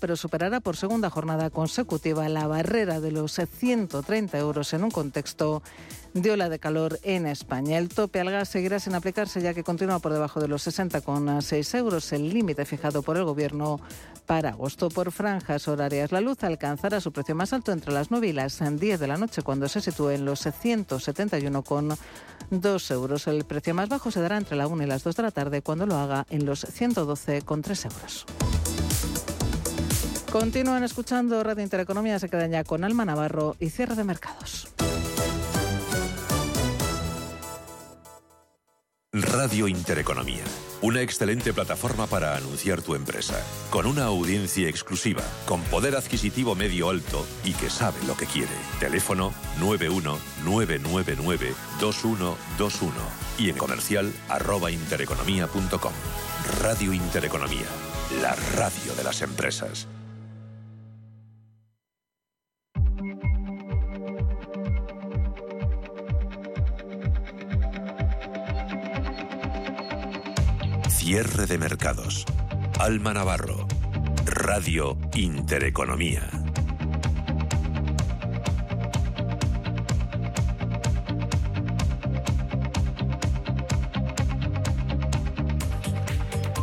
pero superará por segunda jornada consecutiva la barrera de los 130 euros en un contexto de ola de calor en España. El tope al gas seguirá sin aplicarse ya que continúa por debajo de los 60,6 euros, el límite fijado por el Gobierno para agosto por franjas horarias. La luz alcanzará su precio más alto entre las 9 y las 10 de la noche cuando se sitúe en los 171,2 euros. El precio más bajo se dará entre la 1 y las 2 de la tarde cuando lo haga en los 112,3 euros. Continúan escuchando Radio Intereconomía, se quedan ya con Alma Navarro y cierre de mercados. Radio Intereconomía, una excelente plataforma para anunciar tu empresa, con una audiencia exclusiva, con poder adquisitivo medio alto y que sabe lo que quiere. Teléfono 919992121 y en comercial arroba intereconomía.com. Radio Intereconomía, la radio de las empresas. Cierre de mercados. Alma Navarro. Radio Intereconomía.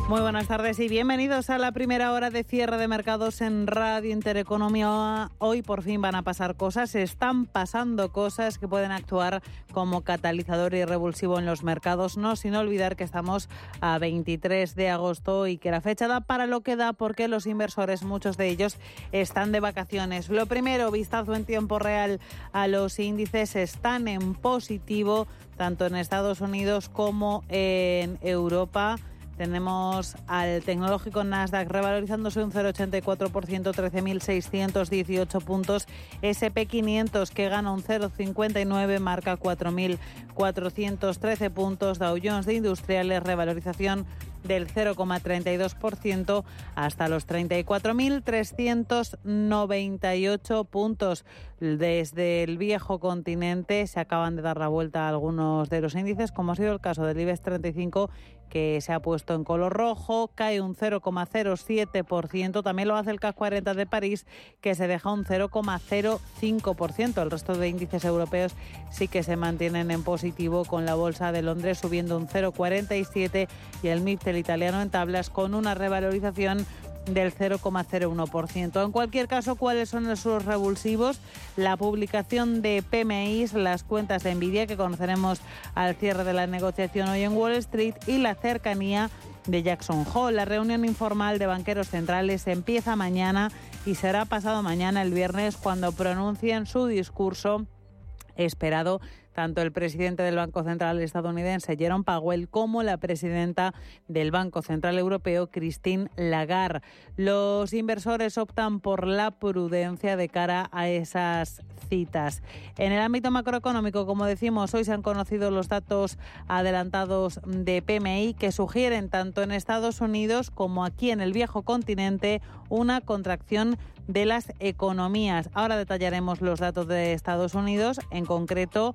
Muy buenas tardes y bienvenidos a la primera hora de cierre de mercados en Radio Intereconomía. Hoy por fin van a pasar cosas, están pasando cosas que pueden actuar como catalizador y revulsivo en los mercados, no sin olvidar que estamos a 23 de agosto y que la fecha da para lo que da porque los inversores, muchos de ellos, están de vacaciones. Lo primero, vistazo en tiempo real a los índices, están en positivo tanto en Estados Unidos como en Europa. Tenemos al tecnológico Nasdaq revalorizándose un 0,84%, 13.618 puntos. SP500 que gana un 0,59, marca 4.413 puntos. Dow Jones de Industriales, revalorización del 0,32% hasta los 34.398 puntos. Desde el viejo continente se acaban de dar la vuelta a algunos de los índices, como ha sido el caso del IBEX 35 que se ha puesto en color rojo, cae un 0,07%. También lo hace el CAC 40 de París, que se deja un 0,05%. El resto de índices europeos sí que se mantienen en positivo, con la bolsa de Londres subiendo un 0,47 y el MIP del italiano en tablas con una revalorización del 0,01%. En cualquier caso, ¿cuáles son los revulsivos? La publicación de PMIs, las cuentas de Nvidia que conoceremos al cierre de la negociación hoy en Wall Street y la cercanía de Jackson Hole. La reunión informal de banqueros centrales empieza mañana y será pasado mañana el viernes cuando pronuncien su discurso esperado tanto el presidente del Banco Central estadounidense, Jerome Powell, como la presidenta del Banco Central Europeo, Christine Lagarde. Los inversores optan por la prudencia de cara a esas citas. En el ámbito macroeconómico, como decimos, hoy se han conocido los datos adelantados de PMI que sugieren tanto en Estados Unidos como aquí en el viejo continente una contracción de las economías. Ahora detallaremos los datos de Estados Unidos, en concreto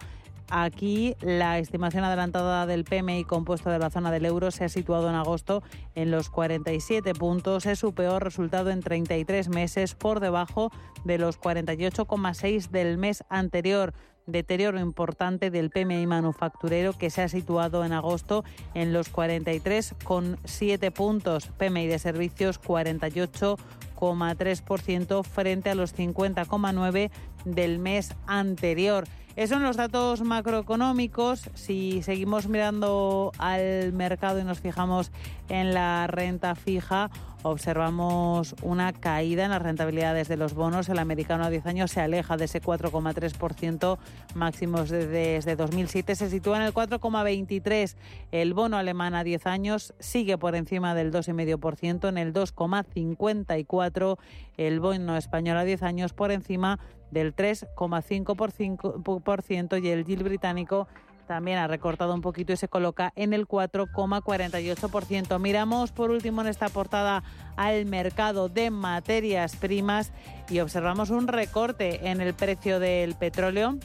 Aquí la estimación adelantada del PMI compuesto de la zona del euro se ha situado en agosto en los 47 puntos. Es su peor resultado en 33 meses, por debajo de los 48,6 del mes anterior deterioro importante del PMI manufacturero que se ha situado en agosto en los 43,7 puntos. PMI de servicios 48,3% frente a los 50,9 del mes anterior. Esos son los datos macroeconómicos. Si seguimos mirando al mercado y nos fijamos en la renta fija, observamos una caída en las rentabilidades de los bonos. El americano a 10 años se aleja de ese 4,3% máximos desde 2007. Se sitúa en el 4,23%. El bono alemán a 10 años sigue por encima del 2,5% en el 2,54%. El bono español a 10 años por encima del 3,5% y el yield británico también ha recortado un poquito y se coloca en el 4,48%. Miramos por último en esta portada al mercado de materias primas y observamos un recorte en el precio del petróleo.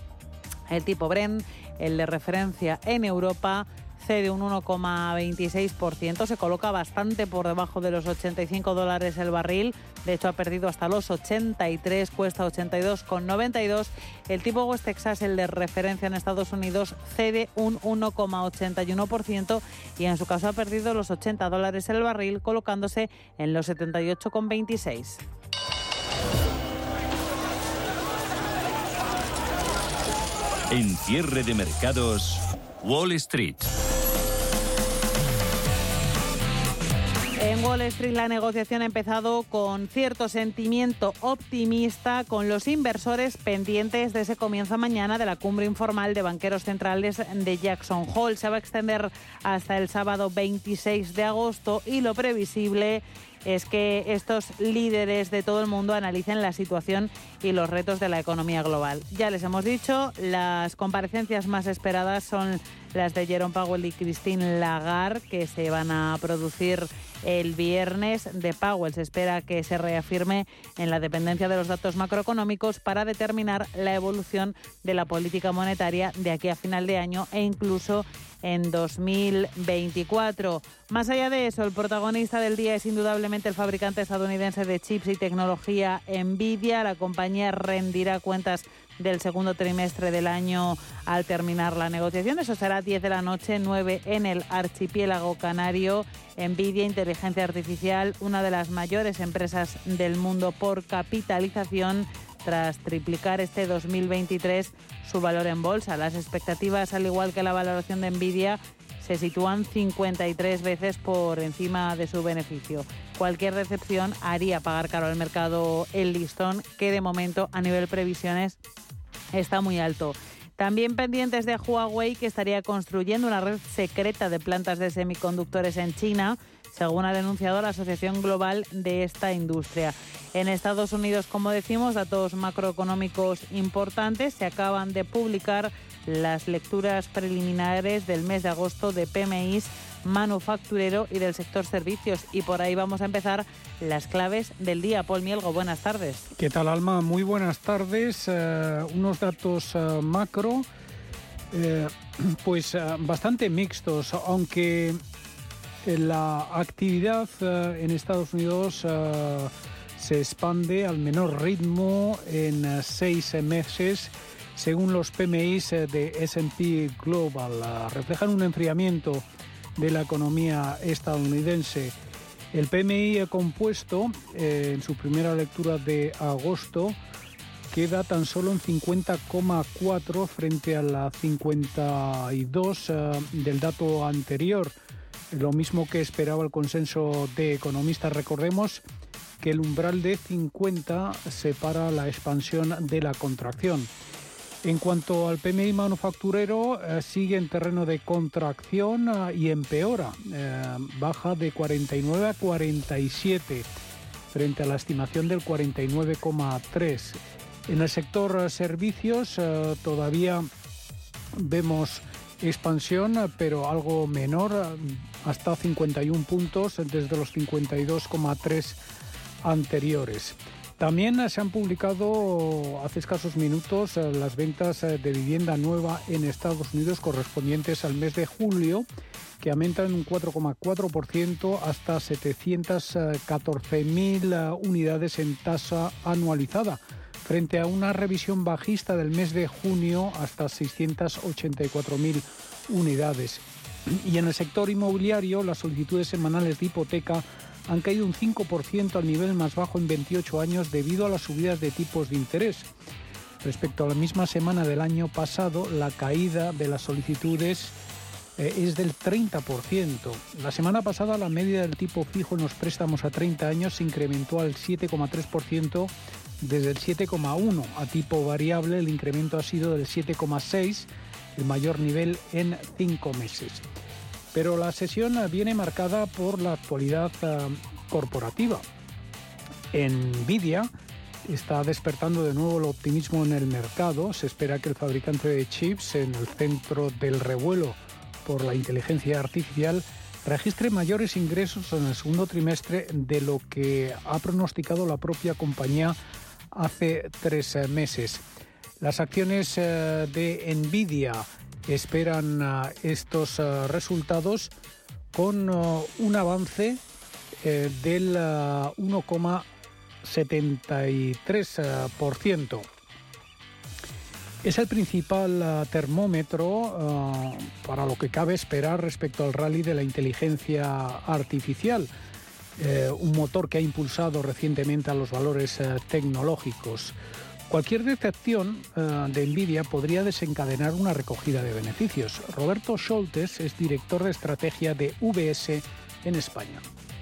El tipo Brent, el de referencia en Europa, cede un 1,26%, se coloca bastante por debajo de los 85 dólares el barril, de hecho ha perdido hasta los 83, cuesta 82,92. El tipo West Texas, el de referencia en Estados Unidos, cede un 1,81% y en su caso ha perdido los 80 dólares el barril, colocándose en los 78,26. En cierre de mercados, Wall Street. En Wall Street la negociación ha empezado con cierto sentimiento optimista, con los inversores pendientes de ese comienzo mañana de la cumbre informal de banqueros centrales de Jackson Hole. Se va a extender hasta el sábado 26 de agosto y lo previsible es que estos líderes de todo el mundo analicen la situación y los retos de la economía global. Ya les hemos dicho, las comparecencias más esperadas son las de Jerome Powell y Christine Lagarde, que se van a producir el viernes. De Powell se espera que se reafirme en la dependencia de los datos macroeconómicos para determinar la evolución de la política monetaria de aquí a final de año e incluso en 2024. Más allá de eso, el protagonista del día es indudablemente el fabricante estadounidense de chips y tecnología Nvidia. La compañía rendirá cuentas del segundo trimestre del año al terminar la negociación. Eso será 10 de la noche, 9 en el archipiélago canario. Nvidia, inteligencia artificial, una de las mayores empresas del mundo por capitalización tras triplicar este 2023 su valor en bolsa. Las expectativas, al igual que la valoración de Nvidia, se sitúan 53 veces por encima de su beneficio. Cualquier decepción haría pagar caro al mercado el listón, que de momento a nivel previsiones está muy alto. También pendientes de Huawei, que estaría construyendo una red secreta de plantas de semiconductores en China según ha denunciado la Asociación Global de esta industria. En Estados Unidos, como decimos, datos macroeconómicos importantes. Se acaban de publicar las lecturas preliminares del mes de agosto de PMIs manufacturero y del sector servicios. Y por ahí vamos a empezar las claves del día. Paul Mielgo, buenas tardes. ¿Qué tal, Alma? Muy buenas tardes. Eh, unos datos eh, macro, eh, pues bastante mixtos, aunque la actividad eh, en Estados Unidos eh, se expande al menor ritmo en eh, seis meses, según los PMIs de SP Global. reflejan un enfriamiento de la economía estadounidense. El PMI compuesto, en su primera lectura de agosto, queda tan solo en 50,4 frente a la 52 del dato anterior lo mismo que esperaba el consenso de economistas. Recordemos que el umbral de 50 separa la expansión de la contracción. En cuanto al PMI manufacturero, eh, sigue en terreno de contracción eh, y empeora. Eh, baja de 49 a 47 frente a la estimación del 49,3. En el sector servicios todavía vemos expansión, pero algo menor, hasta 51 puntos desde los 52,3 anteriores. También se han publicado hace escasos minutos las ventas de vivienda nueva en Estados Unidos correspondientes al mes de julio, que aumentan un 4,4% hasta 714.000 unidades en tasa anualizada frente a una revisión bajista del mes de junio hasta 684.000 unidades. Y en el sector inmobiliario, las solicitudes semanales de hipoteca han caído un 5% al nivel más bajo en 28 años debido a las subidas de tipos de interés. Respecto a la misma semana del año pasado, la caída de las solicitudes eh, es del 30%. La semana pasada la media del tipo fijo en los préstamos a 30 años se incrementó al 7,3% desde el 7,1 a tipo variable, el incremento ha sido del 7,6, el mayor nivel en cinco meses. Pero la sesión viene marcada por la actualidad ah, corporativa. Nvidia está despertando de nuevo el optimismo en el mercado. Se espera que el fabricante de chips en el centro del revuelo por la inteligencia artificial registre mayores ingresos en el segundo trimestre de lo que ha pronosticado la propia compañía hace tres eh, meses. Las acciones eh, de Nvidia esperan estos resultados con un avance del 1,73%. Es el principal eh, termómetro eh, para lo que cabe esperar respecto al rally de la inteligencia artificial, eh, un motor que ha impulsado recientemente a los valores tecnológicos. Cualquier detección de Nvidia podría desencadenar una recogida de beneficios. Roberto Scholtes es director de estrategia de VS en España.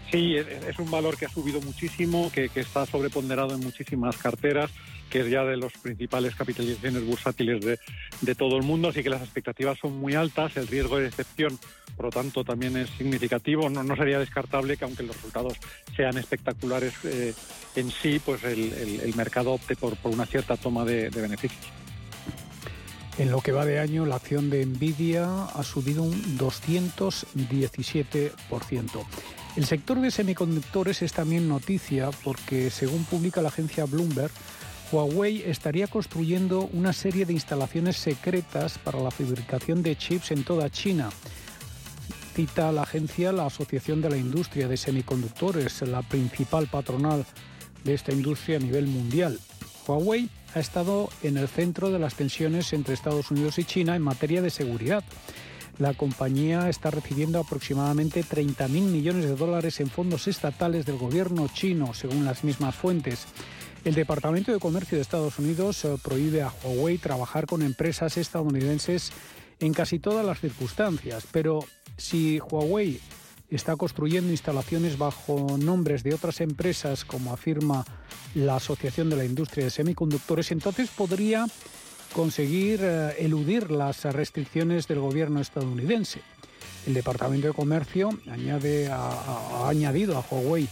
Sí, es un valor que ha subido muchísimo, que, está sobreponderado en muchísimas carteras, que es ya de los principales capitalizaciones bursátiles de, todo el mundo, así que las expectativas son muy altas, el riesgo de decepción, por lo tanto, también es significativo. No, sería descartable que, aunque los resultados sean espectaculares eh, en sí, pues el, mercado opte por, una cierta toma de, de beneficios. En lo que va de año, la acción de Nvidia ha subido un 217%. El sector de semiconductores es también noticia porque, según publica la agencia Bloomberg, Huawei estaría construyendo una serie de instalaciones secretas para la fabricación de chips en toda China. Cita la agencia la Asociación de la Industria de Semiconductores, la principal patronal de esta industria a nivel mundial. Huawei ha estado en el centro de las tensiones entre Estados Unidos y China en materia de seguridad. La compañía está recibiendo aproximadamente 30.000 millones de dólares en fondos estatales del gobierno chino, según las mismas fuentes. El Departamento de Comercio de Estados Unidos eh, prohíbe a Huawei trabajar con empresas estadounidenses en casi todas las circunstancias, pero si Huawei está construyendo instalaciones bajo nombres de otras empresas, como afirma la Asociación de la Industria de Semiconductores, entonces podría conseguir eh, eludir las restricciones del gobierno estadounidense. El Departamento de Comercio añade ha añadido a Huawei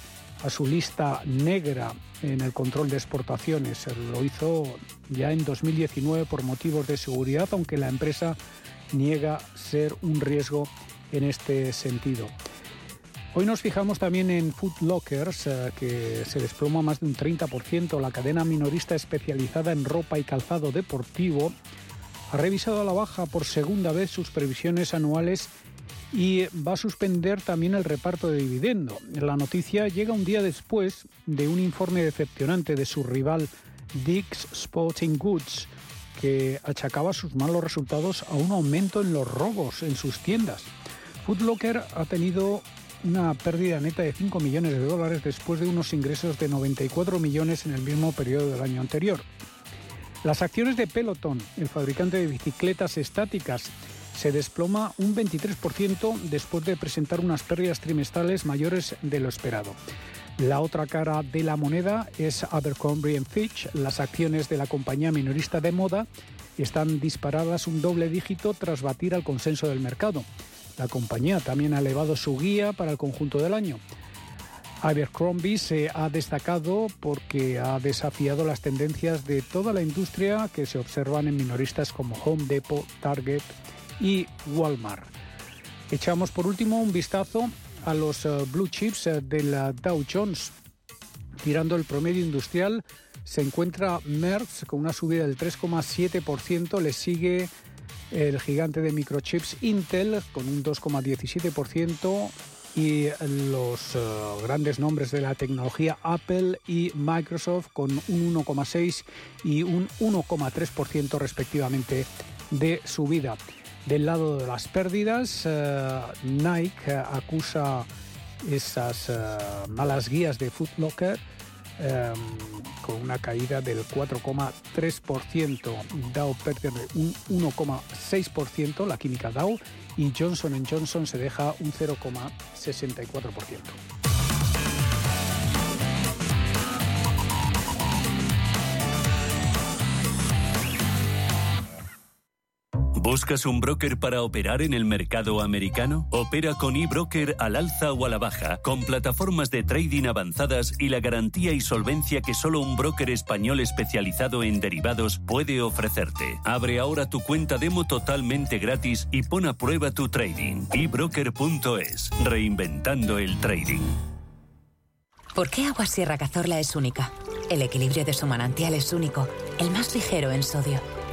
a su lista negra en el control de exportaciones. Lo hizo ya en 2019 por motivos de seguridad, aunque la empresa niega ser un riesgo en este sentido. Hoy nos fijamos también en Food Lockers, eh, que se desploma más de un 30%. La cadena minorista especializada en ropa y calzado deportivo ha revisado a la baja por segunda vez sus previsiones anuales y va a suspender también el reparto de dividendo. La noticia llega un día después de un informe decepcionante de su rival Dick's Sporting Goods, que achacaba sus malos resultados a un aumento en los robos en sus tiendas. Food Locker ha tenido una pérdida neta de 5 millones de dólares después de unos ingresos de 94 millones en el mismo periodo del año anterior. Las acciones de Peloton, el fabricante de bicicletas estáticas, se desploma un 23% después de presentar unas pérdidas trimestrales mayores de lo esperado. La otra cara de la moneda es Abercrombie Fitch. Las acciones de la compañía minorista de moda están disparadas un doble dígito tras batir al consenso del mercado. La compañía también ha elevado su guía para el conjunto del año. Abercrombie se ha destacado porque ha desafiado las tendencias de toda la industria que se observan en minoristas como Home Depot, Target y Walmart. Echamos por último un vistazo a los eh, blue chips eh, de la Dow Jones. Tirando el promedio industrial se encuentra Merckx con una subida del 3,7%, le sigue el gigante de microchips Intel con un 2,17% y los eh, grandes nombres de la tecnología Apple y Microsoft con un 1,6 y un 1,3% respectivamente de subida. Del lado de las pérdidas, eh, Nike acusa esas eh, malas guías de Foot Locker Em, con una caída del 4,3%. Dow pierde un 1,6%, la química Dow, y Johnson Johnson se deja un 0,64%. ¿Buscas un broker para operar en el mercado americano? Opera con eBroker al alza o a la baja, con plataformas de trading avanzadas y la garantía y solvencia que solo un broker español especializado en derivados puede ofrecerte. Abre ahora tu cuenta demo totalmente gratis y pon a prueba tu trading. ebroker.es, reinventando el trading. ¿Por qué Agua Sierra Cazorla es única? El equilibrio de su manantial es único, el más ligero en sodio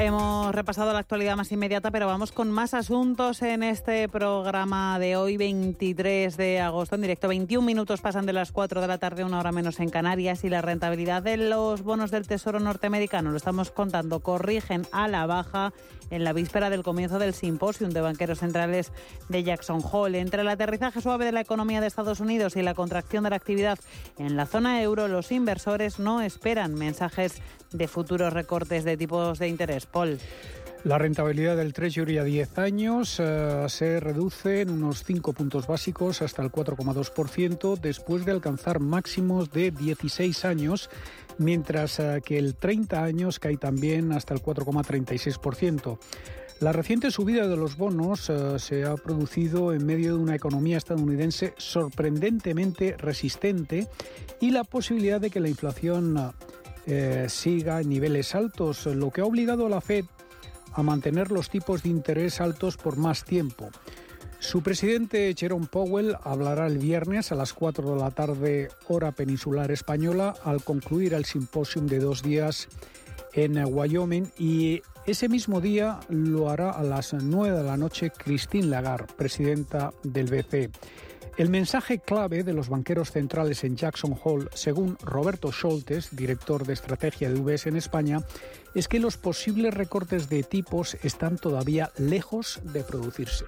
Hemos repasado la actualidad más inmediata, pero vamos con más asuntos en este programa de hoy, 23 de agosto, en directo. 21 minutos pasan de las 4 de la tarde, una hora menos en Canarias, y la rentabilidad de los bonos del Tesoro norteamericano, lo estamos contando, corrigen a la baja en la víspera del comienzo del simposium de banqueros centrales de Jackson Hole. Entre el aterrizaje suave de la economía de Estados Unidos y la contracción de la actividad en la zona euro, los inversores no esperan mensajes de futuros recortes de tipos de interés. Paul. La rentabilidad del Treasury a 10 años eh, se reduce en unos 5 puntos básicos hasta el 4,2% después de alcanzar máximos de 16 años, mientras eh, que el 30 años cae también hasta el 4,36%. La reciente subida de los bonos eh, se ha producido en medio de una economía estadounidense sorprendentemente resistente y la posibilidad de que la inflación siga en niveles altos, lo que ha obligado a la Fed a mantener los tipos de interés altos por más tiempo. Su presidente Jerome Powell hablará el viernes a las 4 de la tarde hora peninsular española al concluir el simposium de dos días en Wyoming y ese mismo día lo hará a las 9 de la noche Christine Lagarde, presidenta del BCE. El mensaje clave de los banqueros centrales en Jackson Hole, según Roberto Scholtes, director de estrategia de UBS en España, es que los posibles recortes de tipos están todavía lejos de producirse.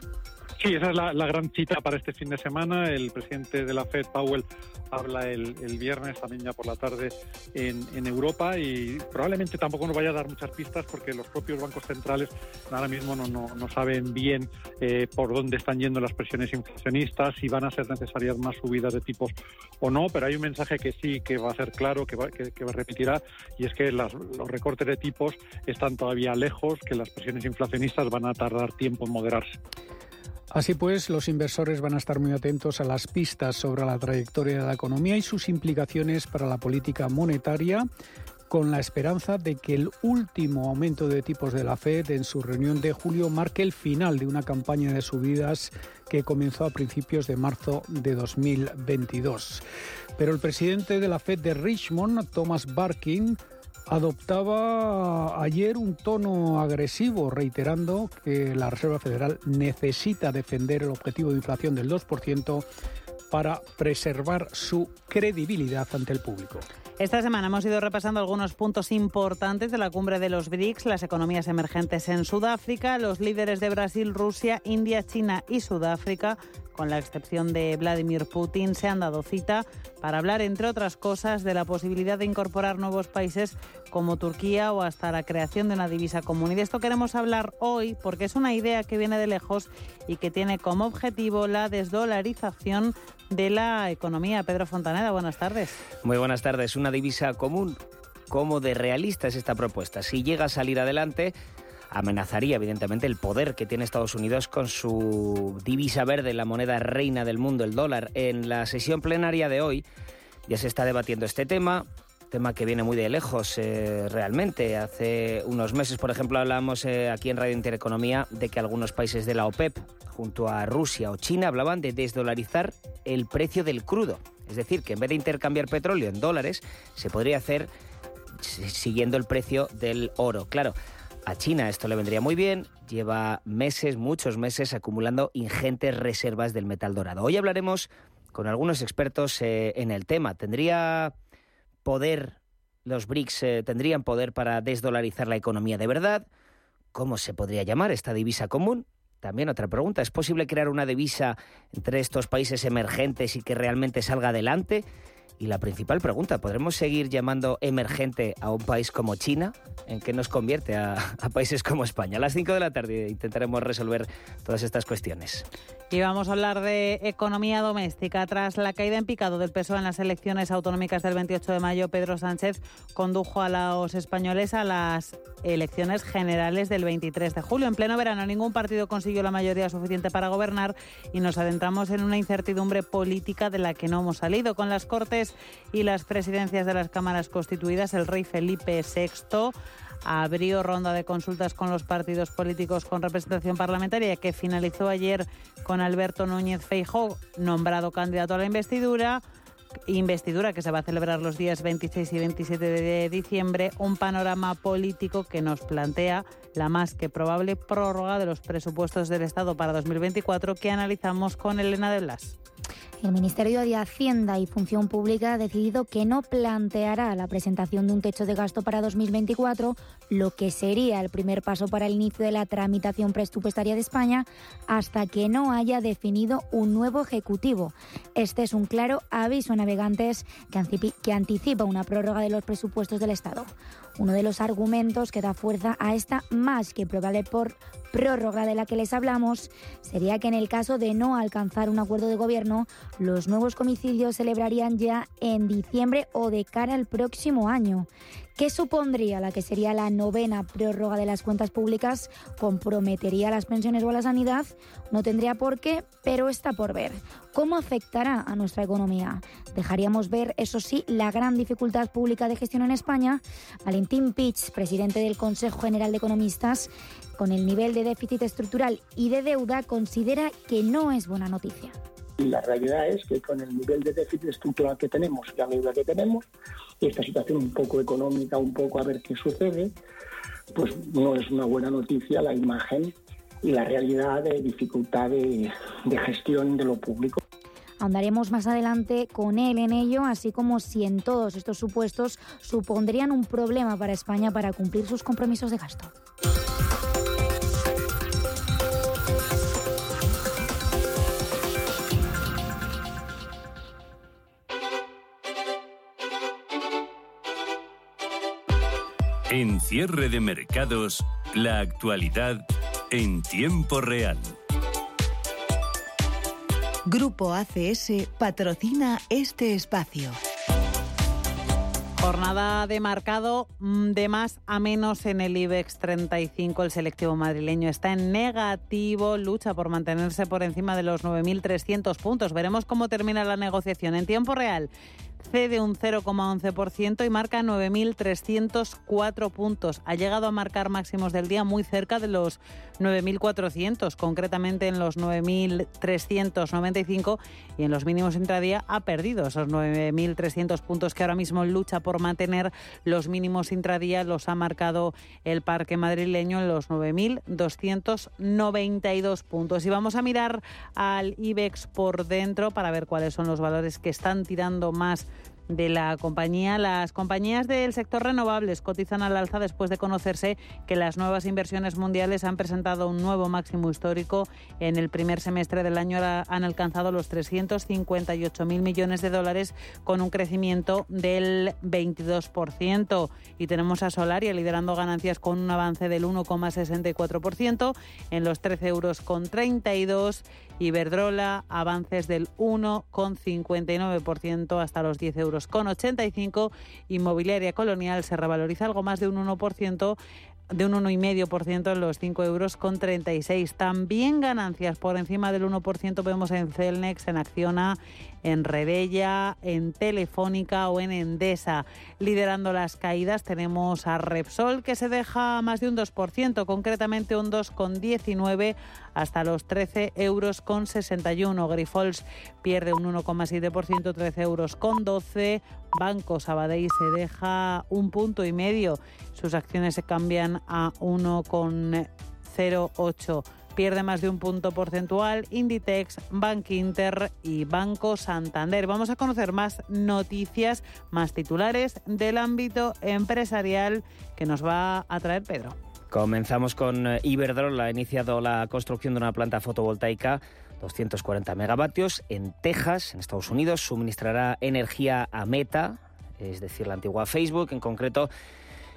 Sí, esa es la, gran cita para este fin de semana. El presidente de la Fed, Powell, habla el, viernes también ya por la tarde en, Europa y probablemente tampoco nos vaya a dar muchas pistas porque los propios bancos centrales ahora mismo no, no, saben bien eh, por dónde están yendo las presiones inflacionistas, si van a ser necesarias más subidas de tipos o no, pero hay un mensaje que sí que va a ser claro, que, va, que, repetirá, y es que los recortes de tipos están todavía lejos, que las presiones inflacionistas van a tardar tiempo en moderarse. Así pues, los inversores van a estar muy atentos a las pistas sobre la trayectoria de la economía y sus implicaciones para la política monetaria, con la esperanza de que el último aumento de tipos de la Fed en su reunión de julio marque el final de una campaña de subidas que comenzó a principios de marzo de 2022. Pero el presidente de la Fed de Richmond, Thomas Barkin, adoptaba ayer un tono agresivo, reiterando que la Reserva Federal necesita defender el objetivo de inflación del 2% para preservar su credibilidad ante el público. Esta semana hemos ido repasando algunos puntos importantes de la cumbre de los BRICS, las economías emergentes en Sudáfrica, los líderes de Brasil, Rusia, India, China y Sudáfrica con la excepción de Vladimir Putin, se han dado cita para hablar, entre otras cosas, de la posibilidad de incorporar nuevos países como Turquía o hasta la creación de una divisa común. Y de esto queremos hablar hoy porque es una idea que viene de lejos y que tiene como objetivo la desdolarización de la economía. Pedro Fontaneda, buenas tardes. Muy buenas tardes. Una divisa común. ¿Cómo de realista es esta propuesta? Si llega a salir adelante, amenazaría evidentemente el poder que tiene Estados Unidos con su divisa verde, la moneda reina del mundo, el dólar. En la sesión plenaria de hoy ya se está debatiendo este tema tema que viene muy de lejos eh, realmente. Hace unos meses, por ejemplo, hablábamos eh, aquí en Radio Intereconomía de que algunos países de la OPEP, junto a Rusia o China, hablaban de desdolarizar el precio del crudo. Es decir, que en vez de intercambiar petróleo en dólares, se podría hacer siguiendo el precio del oro. Claro, a China esto le vendría muy bien, lleva meses, muchos meses acumulando ingentes reservas del metal dorado. Hoy hablaremos con algunos expertos eh, en el tema. ¿Tendría poder, los BRICS eh, tendrían poder para desdolarizar la economía de verdad? ¿Cómo se podría llamar esta divisa común? También otra pregunta, ¿es posible crear una divisa entre estos países emergentes y que realmente salga adelante? Y la principal pregunta, ¿podremos seguir llamando emergente a un país como China? ¿En qué nos convierte a, países como España? A las 5 de la tarde intentaremos resolver todas estas cuestiones. Y vamos a hablar de economía doméstica. Tras la caída en picado del peso en las elecciones autonómicas del 28 de mayo, Pedro Sánchez condujo a los españoles a las elecciones generales del 23 de julio. En pleno verano, ningún partido consiguió la mayoría suficiente para gobernar y nos adentramos en una incertidumbre política de la que no hemos salido. Con las Cortes y las presidencias de las cámaras constituidas, el rey Felipe VI abrió ronda de consultas con los partidos políticos con representación parlamentaria que finalizó ayer con Alberto Núñez Feijóo, nombrado candidato a la investidura investidura que se va a celebrar los días 26 y 27 de diciembre, un panorama político que nos plantea la más que probable prórroga de los presupuestos del Estado para 2024 que analizamos con Elena de Blas. El Ministerio de Hacienda y Función Pública ha decidido que no planteará la presentación de un techo de gasto para 2024, lo que sería el primer paso para el inicio de la tramitación presupuestaria de España, hasta que no haya definido un nuevo Ejecutivo. Este es un claro aviso a navegantes que anticipa una prórroga de los presupuestos del Estado. Uno de los argumentos que da fuerza a esta más que probable por prórroga de la que les hablamos sería que en el caso de no alcanzar un acuerdo de gobierno, los nuevos comicidios celebrarían ya en diciembre o de cara al próximo año. ¿Qué supondría la que sería la novena prórroga de las cuentas públicas? ¿Comprometería las pensiones o a la sanidad? No tendría por qué, pero está por ver. ¿Cómo afectará a nuestra economía? Dejaríamos ver, eso sí, la gran dificultad pública de gestión en España. Valentín Pitch, presidente del Consejo General de Economistas, con el nivel de déficit estructural y de deuda, considera que no es buena noticia. La realidad es que con el nivel de déficit estructural que tenemos y la deuda que tenemos, esta situación un poco económica, un poco a ver qué sucede, pues no es una buena noticia la imagen y la realidad de dificultad de, de gestión de lo público. Andaremos más adelante con él en ello, así como si en todos estos supuestos supondrían un problema para España para cumplir sus compromisos de gasto. En cierre de mercados, la actualidad en tiempo real. Grupo ACS patrocina este espacio. Jornada de marcado mm, de más a menos en el IBEX 35. El selectivo madrileño está en negativo, lucha por mantenerse por encima de los 9.300 puntos. Veremos cómo termina la negociación en tiempo real cede un 0,11% y marca 9.304 puntos. Ha llegado a marcar máximos del día muy cerca de los 9.400, concretamente en los 9.395 y en los mínimos intradía ha perdido esos 9.300 puntos que ahora mismo lucha por mantener los mínimos intradía. Los ha marcado el parque madrileño en los 9.292 puntos. Y vamos a mirar al IBEX por dentro para ver cuáles son los valores que están tirando más de la compañía. Las compañías del sector renovables cotizan al alza después de conocerse que las nuevas inversiones mundiales han presentado un nuevo máximo histórico. En el primer semestre del año han alcanzado los 358.000 millones de dólares con un crecimiento del 22%. Y tenemos a Solaria liderando ganancias con un avance del 1,64% en los 13 euros con 32 Iberdrola, avances del 1,59% hasta los 10 euros con 85. Inmobiliaria Colonial se revaloriza algo más de un 1% de un 1,5% en los 5 euros con 36. También ganancias por encima del 1% vemos en Celnex, en Acciona, en Rebella, en Telefónica o en Endesa. Liderando las caídas tenemos a Repsol que se deja más de un 2%, concretamente un 2,19 hasta los 13 euros con 61. Grifols pierde un 1,7%, 13 euros con 12. Banco Sabadell se deja un punto y medio. Sus acciones se cambian a 1,08 pierde más de un punto porcentual Inditex, Bank Inter y Banco Santander. Vamos a conocer más noticias, más titulares del ámbito empresarial que nos va a traer Pedro. Comenzamos con eh, Iberdrola. Ha iniciado la construcción de una planta fotovoltaica 240 megavatios en Texas, en Estados Unidos. Suministrará energía a Meta, es decir, la antigua Facebook. En concreto,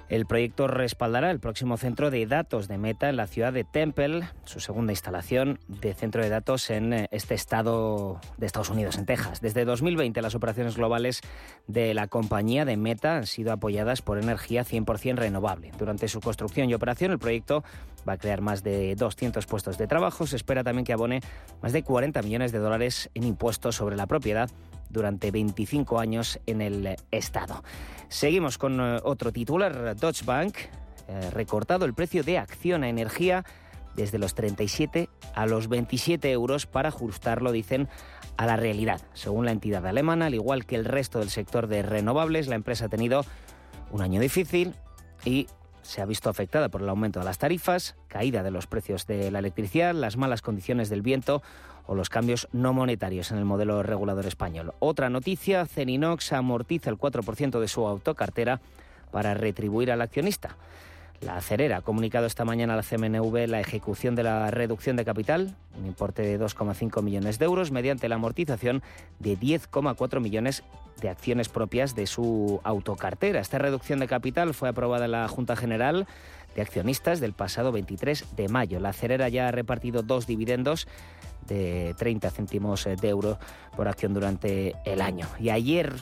El proyecto respaldará el próximo centro de datos de Meta en la ciudad de Temple, su segunda instalación de centro de datos en eh, este estado de Estados Unidos, en Texas. Desde 2020 las operaciones globales de la compañía de Meta han sido apoyadas por energía 100% renovable. Durante su construcción y operación el proyecto va a crear más de 200 puestos de trabajo. Se espera también que abone más de 40 millones de dólares en impuestos sobre la propiedad durante 25 años en el Estado. Seguimos con eh, otro titular. Deutsche Bank eh, recortado el precio de acción a energía desde los 37 a los 27 euros para ajustarlo, dicen, a la realidad. Según la entidad alemana, al igual que el resto del sector de renovables, la empresa ha tenido un año difícil y se ha visto afectada por el aumento de las tarifas, caída de los precios de la electricidad, las malas condiciones del viento o los cambios no monetarios en el modelo regulador español. Otra noticia, Ceninox amortiza el 4% de su autocartera para retribuir al accionista. La acerera ha comunicado esta mañana a la CMNV la ejecución de la reducción de capital, un importe de 2,5 millones de euros, mediante la amortización de 10,4 millones de acciones propias de su autocartera. Esta reducción de capital fue aprobada en la Junta General de Accionistas del pasado 23 de mayo. La acerera ya ha repartido dos dividendos de 30 céntimos de euro por acción durante el año. Y ayer,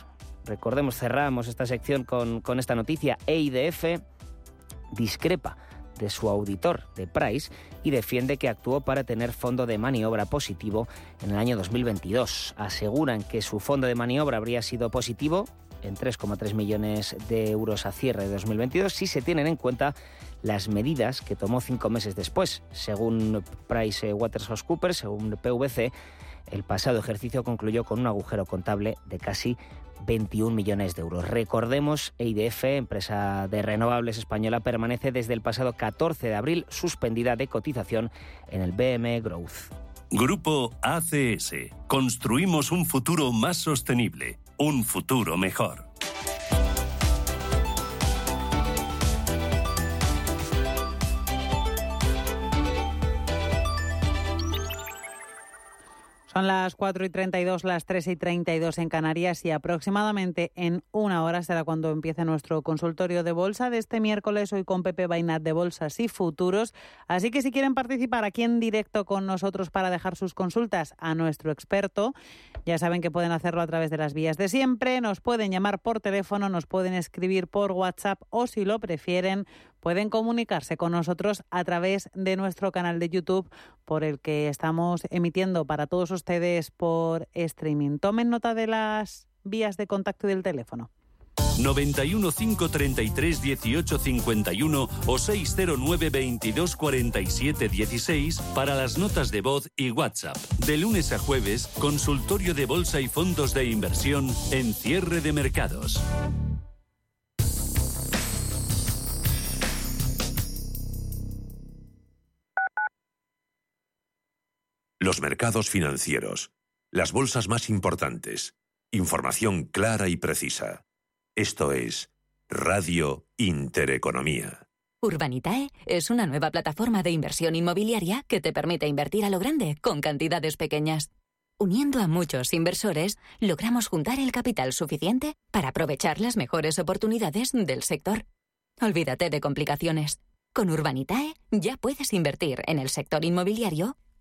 recordemos, cerramos esta sección con, con esta noticia, EIDF discrepa de su auditor de Price y defiende que actuó para tener fondo de maniobra positivo en el año 2022. Aseguran que su fondo de maniobra habría sido positivo en 3,3 millones de euros a cierre de 2022 si se tienen en cuenta las medidas que tomó cinco meses después. Según Price Waterhouse según PVC, el pasado ejercicio concluyó con un agujero contable de casi 21 millones de euros. Recordemos, EIDF, empresa de renovables española, permanece desde el pasado 14 de abril suspendida de cotización en el BME Growth. Grupo ACS. Construimos un futuro más sostenible, un futuro mejor. Son las 4 y 32, las 3 y 32 en Canarias y aproximadamente en una hora será cuando empiece nuestro consultorio de bolsa de este miércoles, hoy con Pepe Bainat de Bolsas y Futuros. Así que si quieren participar aquí en directo con nosotros para dejar sus consultas a nuestro experto, ya saben que pueden hacerlo a través de las vías de siempre, nos pueden llamar por teléfono, nos pueden escribir por WhatsApp o si lo prefieren, pueden comunicarse con nosotros a través de nuestro canal de YouTube por el que estamos emitiendo para todos ustedes por streaming. Tomen nota de las vías de contacto y del teléfono. 91 533 18 51 o 609 22 47 16 para las notas de voz y WhatsApp. De lunes a jueves, consultorio de bolsa y fondos de inversión en cierre de mercados. Los mercados financieros. Las bolsas más importantes. Información clara y precisa. Esto es Radio Intereconomía. Urbanitae es una nueva plataforma de inversión inmobiliaria que te permite invertir a lo grande con cantidades pequeñas. Uniendo a muchos inversores, logramos juntar el capital suficiente para aprovechar las mejores oportunidades del sector. Olvídate de complicaciones. Con Urbanitae ya puedes invertir en el sector inmobiliario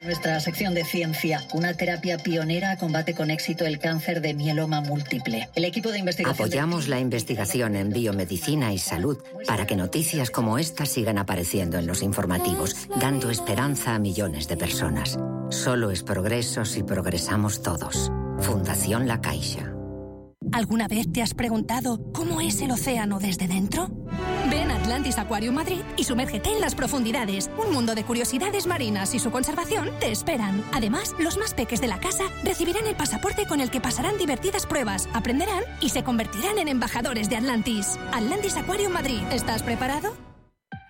Nuestra sección de ciencia, una terapia pionera combate con éxito el cáncer de mieloma múltiple. El equipo de investigación. Apoyamos la investigación en biomedicina y salud para que noticias como esta sigan apareciendo en los informativos, dando esperanza a millones de personas. Solo es progreso si progresamos todos. Fundación La Caixa. ¿Alguna vez te has preguntado cómo es el océano desde dentro? Atlantis Aquarium Madrid y sumérgete en las profundidades. Un mundo de curiosidades marinas y su conservación te esperan. Además, los más peques de la casa recibirán el pasaporte con el que pasarán divertidas pruebas, aprenderán y se convertirán en embajadores de Atlantis. Atlantis Aquarium Madrid. ¿Estás preparado?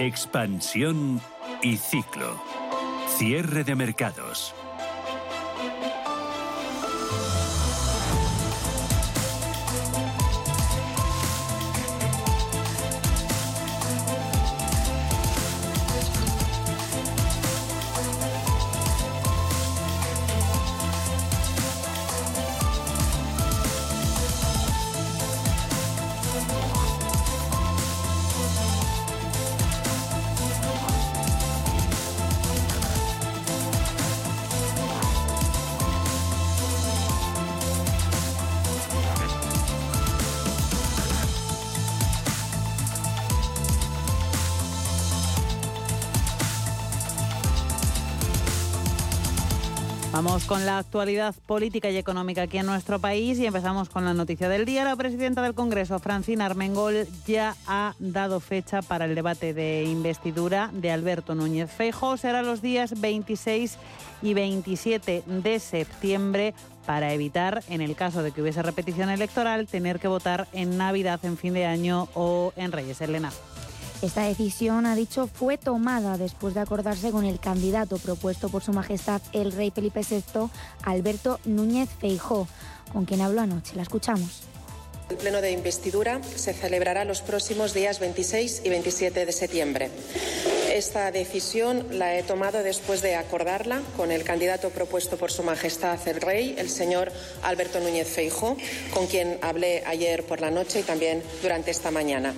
Expansión y ciclo. Cierre de mercados. Vamos con la actualidad política y económica aquí en nuestro país y empezamos con la noticia del día. La presidenta del Congreso, Francina Armengol, ya ha dado fecha para el debate de investidura de Alberto Núñez Feijóo. Será los días 26 y 27 de septiembre para evitar, en el caso de que hubiese repetición electoral, tener que votar en Navidad, en fin de año o en Reyes. Elena. Esta decisión, ha dicho, fue tomada después de acordarse con el candidato propuesto por Su Majestad el Rey Felipe VI, Alberto Núñez Feijó, con quien habló anoche. La escuchamos. El pleno de investidura se celebrará los próximos días 26 y 27 de septiembre. Esta decisión la he tomado después de acordarla con el candidato propuesto por Su Majestad el Rey, el señor Alberto Núñez Feijó, con quien hablé ayer por la noche y también durante esta mañana.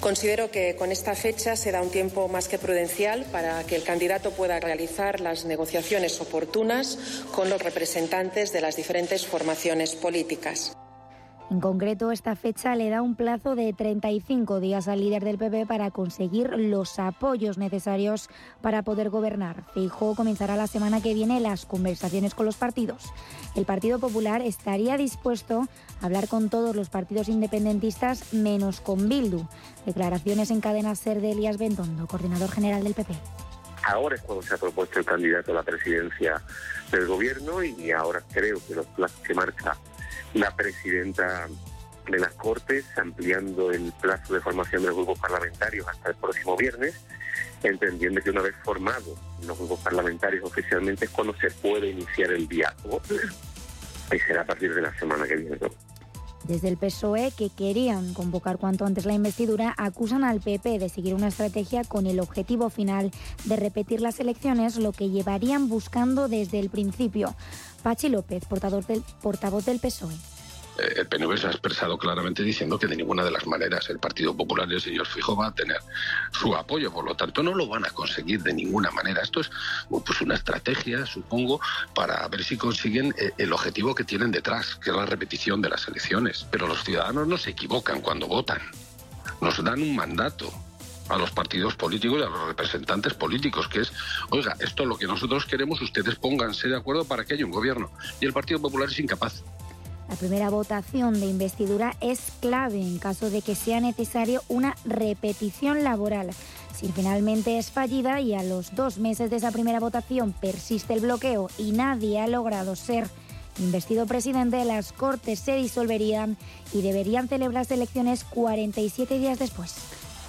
Considero que con esta fecha se da un tiempo más que prudencial para que el candidato pueda realizar las negociaciones oportunas con los representantes de las diferentes formaciones políticas. En concreto, esta fecha le da un plazo de 35 días al líder del PP para conseguir los apoyos necesarios para poder gobernar. Feijóo comenzará la semana que viene las conversaciones con los partidos. El Partido Popular estaría dispuesto a hablar con todos los partidos independentistas menos con Bildu. Declaraciones en cadena ser de Elías Bentondo, coordinador general del PP. Ahora es cuando se ha propuesto el candidato a la presidencia del gobierno y ahora creo que los plazos que marca la presidenta de las Cortes, ampliando el plazo de formación de los grupos parlamentarios hasta el próximo viernes, entendiendo que una vez formados los grupos parlamentarios oficialmente es cuando se puede iniciar el diálogo y será a partir de la semana que viene. Desde el PSOE, que querían convocar cuanto antes la investidura, acusan al PP de seguir una estrategia con el objetivo final de repetir las elecciones, lo que llevarían buscando desde el principio. Pachi López, portavoz del, portavoz del PSOE eh, el PNV se ha expresado claramente diciendo que de ninguna de las maneras el Partido Popular y el señor Fijo va a tener su apoyo, por lo tanto no lo van a conseguir de ninguna manera. Esto es pues una estrategia, supongo, para ver si consiguen eh, el objetivo que tienen detrás, que es la repetición de las elecciones. Pero los ciudadanos no se equivocan cuando votan, nos dan un mandato a los partidos políticos y a los representantes políticos, que es, oiga, esto es lo que nosotros queremos, ustedes pónganse de acuerdo para que haya un gobierno. Y el Partido Popular es incapaz. La primera votación de investidura es clave en caso de que sea necesario una repetición laboral. Si finalmente es fallida y a los dos meses de esa primera votación persiste el bloqueo y nadie ha logrado ser investido presidente, las Cortes se disolverían y deberían celebrarse elecciones 47 días después.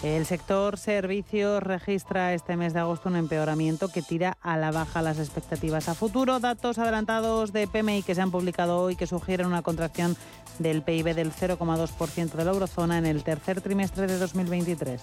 El sector servicios registra este mes de agosto un empeoramiento que tira a la baja las expectativas a futuro. Datos adelantados de PMI que se han publicado hoy que sugieren una contracción del PIB del 0,2% de la eurozona en el tercer trimestre de 2023.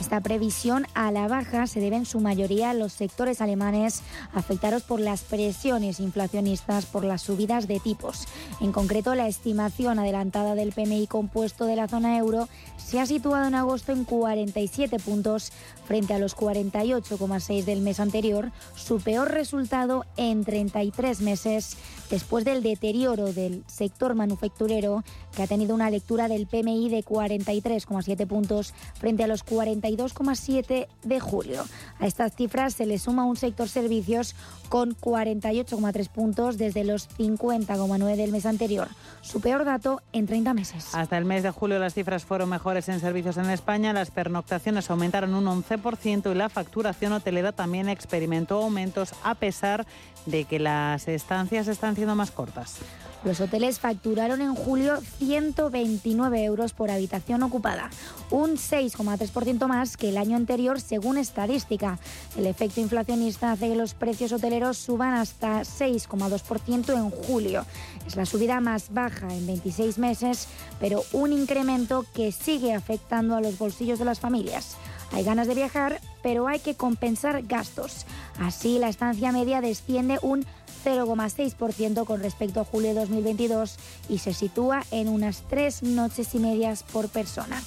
Esta previsión a la baja se debe en su mayoría a los sectores alemanes afectados por las presiones inflacionistas por las subidas de tipos. En concreto, la estimación adelantada del PMI compuesto de la zona euro se ha situado en agosto en 47 puntos frente a los 48,6 del mes anterior, su peor resultado en 33 meses después del deterioro del sector manufacturero, que ha tenido una lectura del PMI de 43,7 puntos frente a los 42,7 de julio. A estas cifras se le suma un sector servicios con 48,3 puntos desde los 50,9 del mes anterior, su peor dato en 30 meses. Hasta el mes de julio las cifras fueron mejores en servicios en España, las pernoctaciones aumentaron un 11% y la facturación hotelera también experimentó aumentos a pesar de que las estancias están siendo más cortas. Los hoteles facturaron en julio 129 euros por habitación ocupada, un 6,3% más que el año anterior según estadística. El efecto inflacionista hace que los precios hoteleros suban hasta 6,2% en julio. Es la subida más baja en 26 meses, pero un incremento que sigue afectando a los bolsillos de las familias. Hay ganas de viajar, pero hay que compensar gastos. Así, la estancia media desciende un 0,6% con respecto a julio de 2022 y se sitúa en unas tres noches y medias por persona.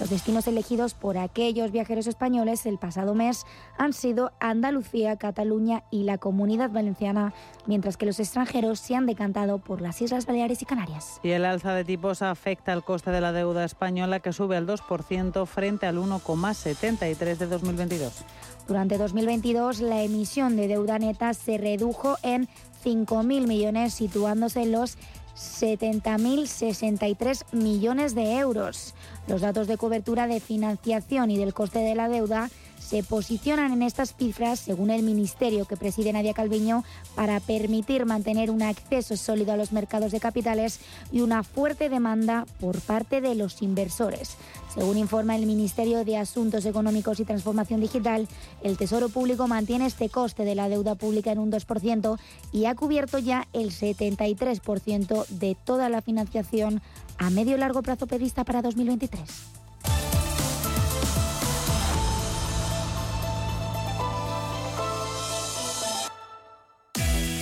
Los destinos elegidos por aquellos viajeros españoles el pasado mes han sido Andalucía, Cataluña y la Comunidad Valenciana, mientras que los extranjeros se han decantado por las Islas Baleares y Canarias. Y el alza de tipos afecta al coste de la deuda española que sube al 2% frente al 1,73 de 2022. Durante 2022, la emisión de deuda neta se redujo en 5.000 millones, situándose en los 70.063 millones de euros. Los datos de cobertura de financiación y del coste de la deuda se posicionan en estas cifras, según el ministerio que preside Nadia Calviño, para permitir mantener un acceso sólido a los mercados de capitales y una fuerte demanda por parte de los inversores. Según informa el Ministerio de Asuntos Económicos y Transformación Digital, el Tesoro Público mantiene este coste de la deuda pública en un 2% y ha cubierto ya el 73% de toda la financiación a medio y largo plazo prevista para 2023.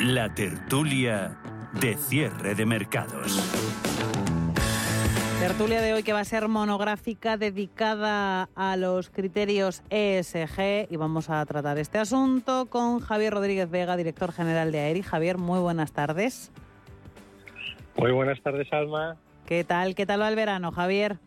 La tertulia de cierre de mercados. Tertulia de hoy que va a ser monográfica dedicada a los criterios ESG y vamos a tratar este asunto con Javier Rodríguez Vega, director general de AERI. Javier, muy buenas tardes. Muy buenas tardes, Alma. ¿Qué tal? ¿Qué tal va el verano, Javier?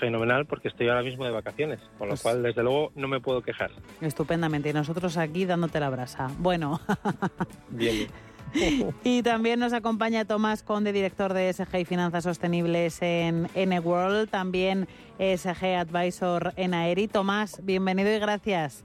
Fenomenal porque estoy ahora mismo de vacaciones, con lo pues cual desde luego no me puedo quejar. Estupendamente, y nosotros aquí dándote la brasa. Bueno. Bien. y también nos acompaña Tomás Conde, director de ESG y Finanzas Sostenibles en N-World, también ESG Advisor en Aeri. Tomás, bienvenido y gracias.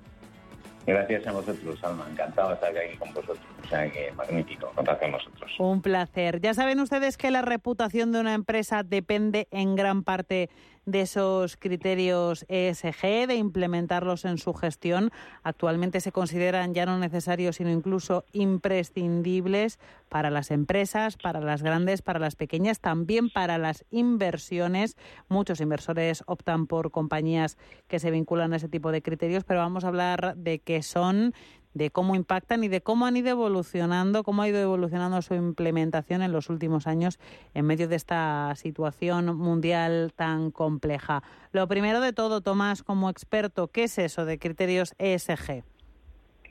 Gracias a vosotros, Alma. Encantado de estar aquí con vosotros. O sea que magnífico, contar con nosotros. Un placer. Ya saben ustedes que la reputación de una empresa depende en gran parte de esos criterios ESG, de implementarlos en su gestión. Actualmente se consideran ya no necesarios, sino incluso imprescindibles para las empresas, para las grandes, para las pequeñas, también para las inversiones. Muchos inversores optan por compañías que se vinculan a ese tipo de criterios, pero vamos a hablar de qué son, de cómo impactan y de cómo han ido evolucionando, cómo ha ido evolucionando su implementación en los últimos años en medio de esta situación mundial tan compleja. Lo primero de todo, Tomás, como experto, ¿qué es eso de criterios ESG?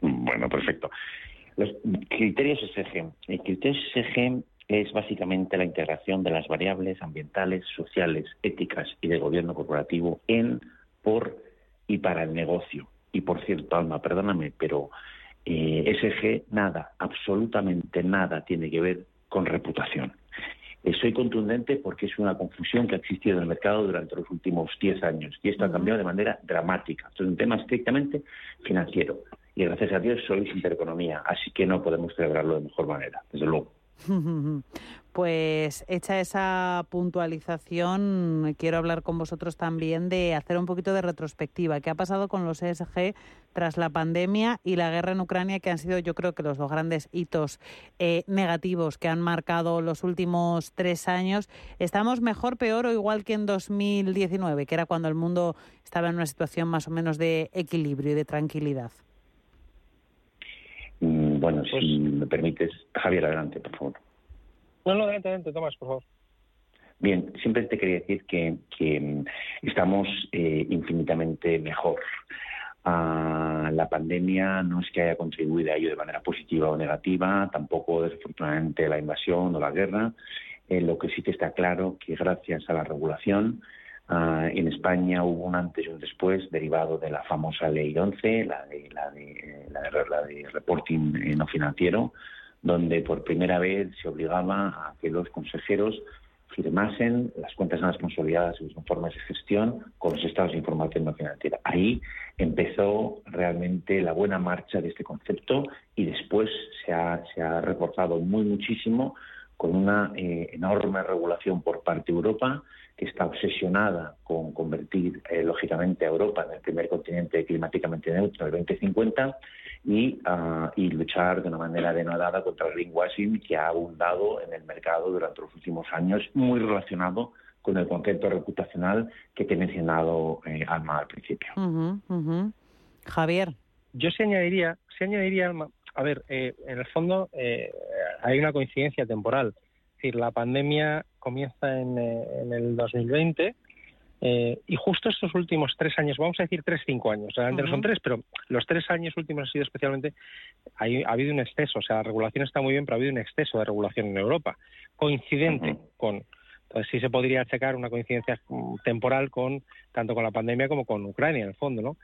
Bueno, perfecto. Los criterios ESG. El criterio ESG es básicamente la integración de las variables ambientales, sociales, éticas y de gobierno corporativo en, por y para el negocio. Y por cierto, Alma, perdóname, pero eh, SG nada, absolutamente nada tiene que ver con reputación. Eh, soy contundente porque es una confusión que ha existido en el mercado durante los últimos 10 años y esto ha cambiado de manera dramática. Esto es un tema estrictamente financiero y gracias a Dios sois intereconomía, así que no podemos celebrarlo de mejor manera, desde luego. Pues hecha esa puntualización, quiero hablar con vosotros también de hacer un poquito de retrospectiva. ¿Qué ha pasado con los ESG tras la pandemia y la guerra en Ucrania, que han sido yo creo que los dos grandes hitos eh, negativos que han marcado los últimos tres años? ¿Estamos mejor, peor o igual que en 2019, que era cuando el mundo estaba en una situación más o menos de equilibrio y de tranquilidad? Mm, bueno, si pues me permites, Javier, adelante, por favor. No, no, adelante, adelante, Tomás, por favor. Bien, siempre te quería decir que, que estamos eh, infinitamente mejor. Ah, la pandemia no es que haya contribuido a ello de manera positiva o negativa, tampoco desafortunadamente la invasión o la guerra. Eh, lo que sí que está claro que gracias a la regulación ah, en España hubo un antes y un después derivado de la famosa ley 11, la de, la de, de, la de reporting eh, no financiero, donde por primera vez se obligaba a que los consejeros firmasen las cuentas más consolidadas y los informes de gestión con los estados de información no financiera. Ahí empezó realmente la buena marcha de este concepto y después se ha, se ha reforzado muy muchísimo con una eh, enorme regulación por parte de Europa que está obsesionada con convertir, eh, lógicamente, a Europa en el primer continente climáticamente neutro en el 2050 y, uh, y luchar de una manera denodada contra el greenwashing que ha abundado en el mercado durante los últimos años, muy relacionado con el concepto reputacional que te he mencionado eh, Alma al principio. Javier. Yo se añadiría, se añadiría Alma, a ver, eh, en el fondo eh, hay una coincidencia temporal. Es decir, la pandemia comienza en, eh, en el 2020 eh, y justo estos últimos tres años, vamos a decir tres, cinco años, realmente no son tres, pero los tres años últimos ha sido especialmente, hay, ha habido un exceso, o sea, la regulación está muy bien, pero ha habido un exceso de regulación en Europa, coincidente con, entonces sí se podría checar una coincidencia mm, temporal con, tanto con la pandemia como con Ucrania, en el fondo, ¿no?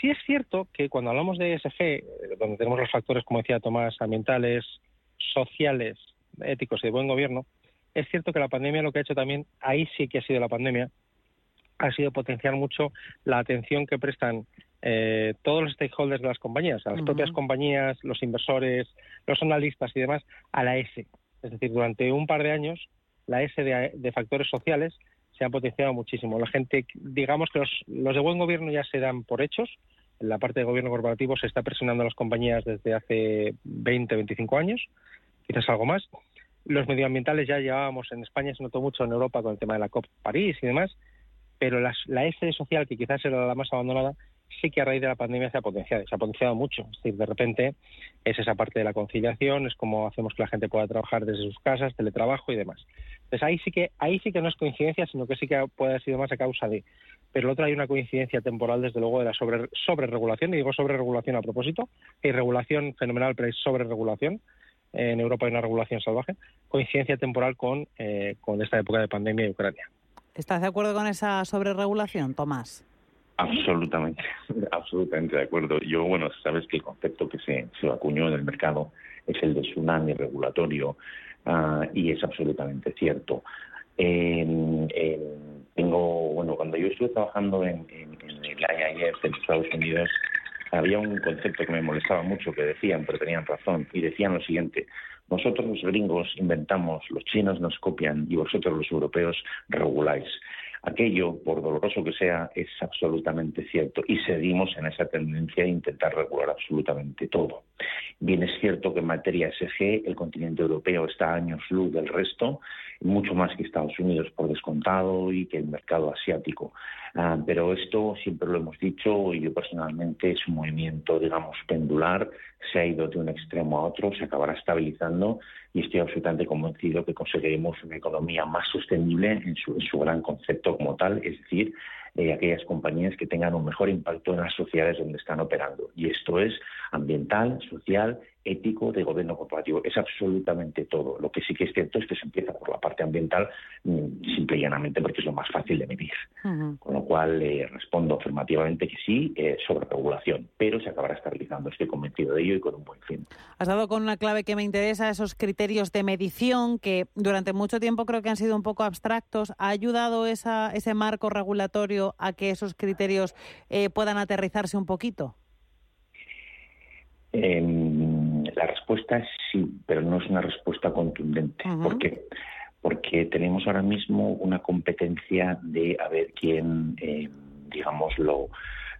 Sí es cierto que cuando hablamos de ESG, eh, donde tenemos los factores, como decía Tomás, ambientales, sociales, éticos y de buen gobierno, es cierto que la pandemia lo que ha hecho también, ahí sí que ha sido la pandemia, ha sido potenciar mucho la atención que prestan eh, todos los stakeholders de las compañías, a las propias compañías, los inversores, los analistas y demás, a la S. Es decir, durante un par de años, la S de, factores sociales se ha potenciado muchísimo. La gente, digamos que los, los, de buen gobierno ya se dan por hechos. La parte de gobierno corporativo se está presionando a las compañías desde hace 20, 25 años, quizás algo más. Los medioambientales ya llevábamos en España, se notó mucho en Europa con el tema de la COP París y demás pero la S social, que quizás era la más abandonada, sí que a raíz de la pandemia se ha potenciado, se ha potenciado mucho. Es decir, de repente es esa parte de la conciliación, es como hacemos que la gente pueda trabajar desde sus casas, teletrabajo y demás. Entonces ahí sí que ahí sí que no es coincidencia, sino que sí que puede haber sido más a causa de. Pero el otro hay una coincidencia temporal, desde luego, de la sobre, sobreregulación, y digo sobreregulación a propósito, hay regulación fenomenal, pero hay sobreregulación. En Europa hay una regulación salvaje, coincidencia temporal con, eh, con esta época de pandemia de Ucrania. ¿Estás de acuerdo con esa sobreregulación, Tomás? Absolutamente, absolutamente de acuerdo. Yo, bueno, sabes que el concepto que se, se acuñó en el mercado es el de tsunami regulatorio uh, y es absolutamente cierto. tengo, bueno, cuando yo estuve trabajando en, en, en el IIF en Estados Unidos, había un concepto que me molestaba mucho que decían, pero tenían razón, y decían lo siguiente, nosotros los gringos inventamos, los chinos nos copian y vosotros los europeos reguláis. Aquello, por doloroso que sea, es absolutamente cierto y seguimos en esa tendencia de intentar regular absolutamente todo. Bien es cierto que en materia SG el continente europeo está a años luz del resto, mucho más que Estados Unidos por descontado y que el mercado asiático. Ah, pero esto siempre lo hemos dicho y yo personalmente es un movimiento, digamos, pendular, se ha ido de un extremo a otro, se acabará estabilizando y estoy absolutamente convencido que conseguiremos una economía más sostenible en su, en su gran concepto como tal, es decir, eh, aquellas compañías que tengan un mejor impacto en las sociedades donde están operando. Y esto es ambiental, social, ético, de gobierno corporativo. Es absolutamente todo. Lo que sí que es cierto es que se empieza por la parte ambiental mm, simple y llanamente porque es lo más fácil de medir. Con lo cual eh, respondo afirmativamente que sí, eh, sobre regulación, pero se acabará estabilizando. Estoy convencido de ello y con un buen fin. Has dado con una clave que me interesa, esos criterios de medición que durante mucho tiempo creo que han sido un poco abstractos. ¿Ha ayudado esa, ese marco regulatorio a que esos criterios eh, puedan aterrizarse un poquito? Em, la respuesta es sí, pero no es una respuesta contundente. ¿Por qué? Porque tenemos ahora mismo una competencia de a ver quién, eh, digamos,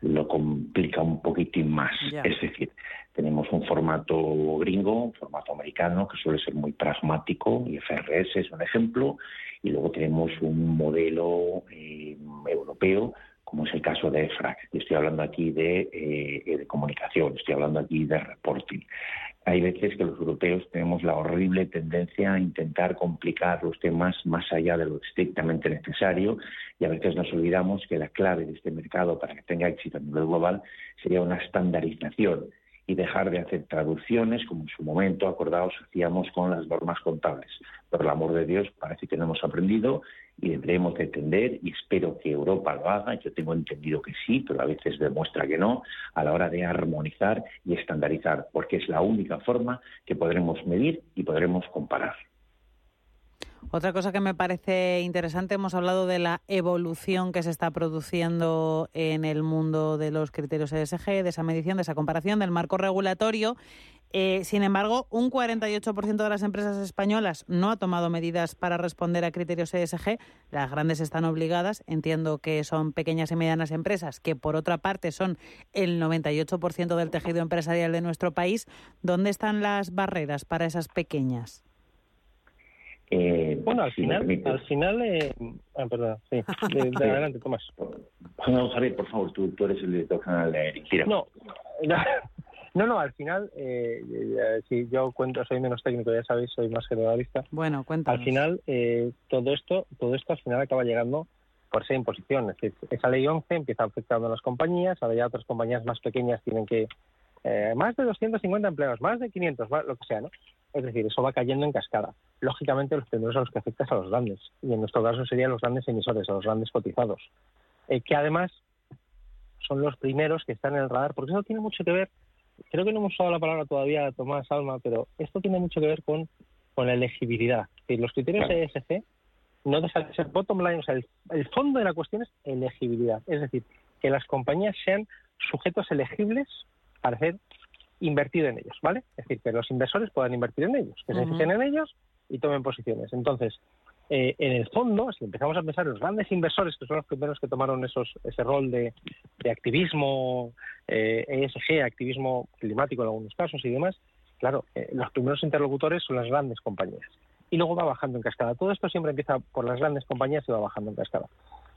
lo, complica un poquitín más. Es decir, tenemos un formato gringo, un formato americano, que suele ser muy pragmático, y FRS es un ejemplo, y luego tenemos un modelo eh, europeo como es el caso de EFRAC. Estoy hablando aquí de, eh, de, comunicación, estoy hablando aquí de reporting. Hay veces que los europeos tenemos la horrible tendencia a intentar complicar los temas más allá de lo estrictamente necesario y a veces nos olvidamos que la clave de este mercado para que tenga éxito a nivel global sería una estandarización y dejar de hacer traducciones como en su momento acordados hacíamos con las normas contables. Por el amor de Dios, parece que no hemos aprendido y deberemos de entender y espero que Europa lo haga. Yo tengo entendido que sí, pero a veces demuestra que no, a la hora de armonizar y estandarizar, porque es la única forma que podremos medir y podremos comparar. Otra cosa que me parece interesante, hemos hablado de la evolución que se está produciendo en el mundo de los criterios ESG, de esa medición, de esa comparación, del marco regulatorio. Eh, sin embargo, un 48% de las empresas españolas no ha tomado medidas para responder a criterios ESG. Las grandes están obligadas. Entiendo que son pequeñas y medianas empresas, que por otra parte son el 98% del tejido empresarial de nuestro país. ¿Dónde están las barreras para esas pequeñas? Eh, bueno, al final, al final, eh, ah, perdón, sí, de, adelante, Tomás. No, Javier, por favor, tú, tú eres el director general de No, no, no, al final, eh, eh, si yo cuento, soy menos técnico, ya sabéis, soy más generalista. Bueno, cuéntanos. Al final, eh, todo esto, todo esto al final acaba llegando por ser imposición. Es decir, esa ley 11 empieza afectando a las compañías, ahora ya otras compañías más pequeñas tienen que eh, más de 250 empleados, más de 500, lo que sea, ¿no? Es decir, eso va cayendo en cascada. Lógicamente, los primeros a los que afectas a los grandes, y en nuestro caso serían los grandes emisores, a los grandes cotizados, eh, que además son los primeros que están en el radar, porque eso tiene mucho que ver, creo que no hemos usado la palabra todavía, Tomás Alma, pero esto tiene mucho que ver con, con la elegibilidad. los criterios ESG no dejan de ser bottom line, o sea, el fondo de la cuestión es elegibilidad, es decir, que las compañías sean sujetos elegibles para ser invertido en ellos, ¿vale? Es decir, que los inversores puedan invertir en ellos, que se fijen en ellos y tomen posiciones. Entonces, eh, en el fondo, si empezamos a pensar en los grandes inversores, que son los primeros que tomaron esos, ese rol de, activismo eh, ESG, activismo climático en algunos casos y demás, claro, eh, los primeros interlocutores son las grandes compañías. Y luego va bajando en cascada. Todo esto siempre empieza por las grandes compañías y va bajando en cascada.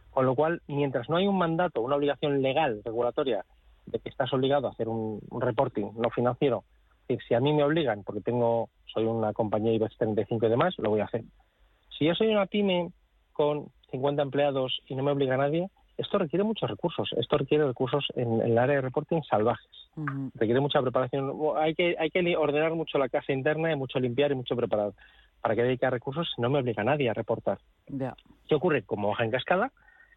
Con lo cual, mientras no hay un mandato, una obligación legal, regulatoria, de que estás obligado a hacer un, reporting no financiero. Es si a mí me obligan, porque tengo soy una compañía IBEX 35 y demás, lo voy a hacer. Si yo soy una pyme con 50 empleados y no me obliga a nadie, esto requiere muchos recursos. Esto requiere recursos en, el área de reporting salvajes. Requiere mucha preparación. Hay que, hay que ordenar mucho la casa interna y mucho limpiar y mucho preparar. Para que dedique recursos no me obliga a nadie a reportar. ¿Qué ocurre? Como hoja en cascada,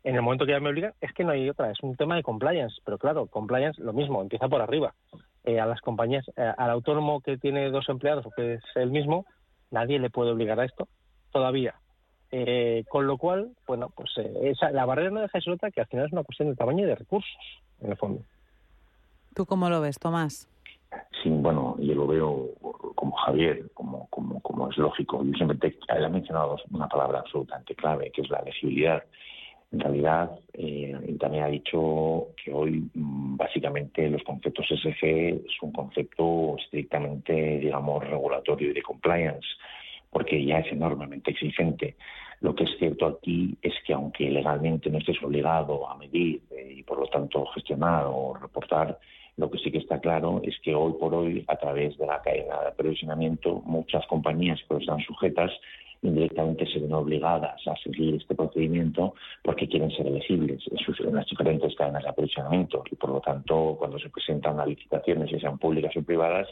en el momento que ya me obligan, es que no hay otra, es un tema de compliance, pero claro, compliance lo mismo, empieza por arriba. Eh, a las compañías, eh, al autónomo que tiene dos empleados o que es el mismo, nadie le puede obligar a esto todavía. Eh, con lo cual, bueno, pues esa, la barrera no deja de ser otra que al final es una cuestión de tamaño y de recursos, en el fondo. ¿Tú cómo lo ves, Tomás? Sí, bueno, yo lo veo como Javier, como, como, como es lógico. Yo siempre te, he mencionado una palabra absolutamente clave, que es la legibilidad. En realidad, eh, también ha dicho que hoy mm, básicamente los conceptos SG es un concepto estrictamente, digamos, regulatorio y de compliance, porque ya es enormemente exigente. Lo que es cierto aquí es que aunque legalmente no estés obligado a medir eh, y por lo tanto gestionar o reportar, lo que sí que está claro es que hoy por hoy, a través de la cadena de aprovisionamiento, muchas compañías que están sujetas indirectamente se ven obligadas a seguir este procedimiento porque quieren ser elegibles en, las diferentes cadenas de aprovisionamiento y por lo tanto cuando se presentan a licitaciones, ya sean públicas o privadas,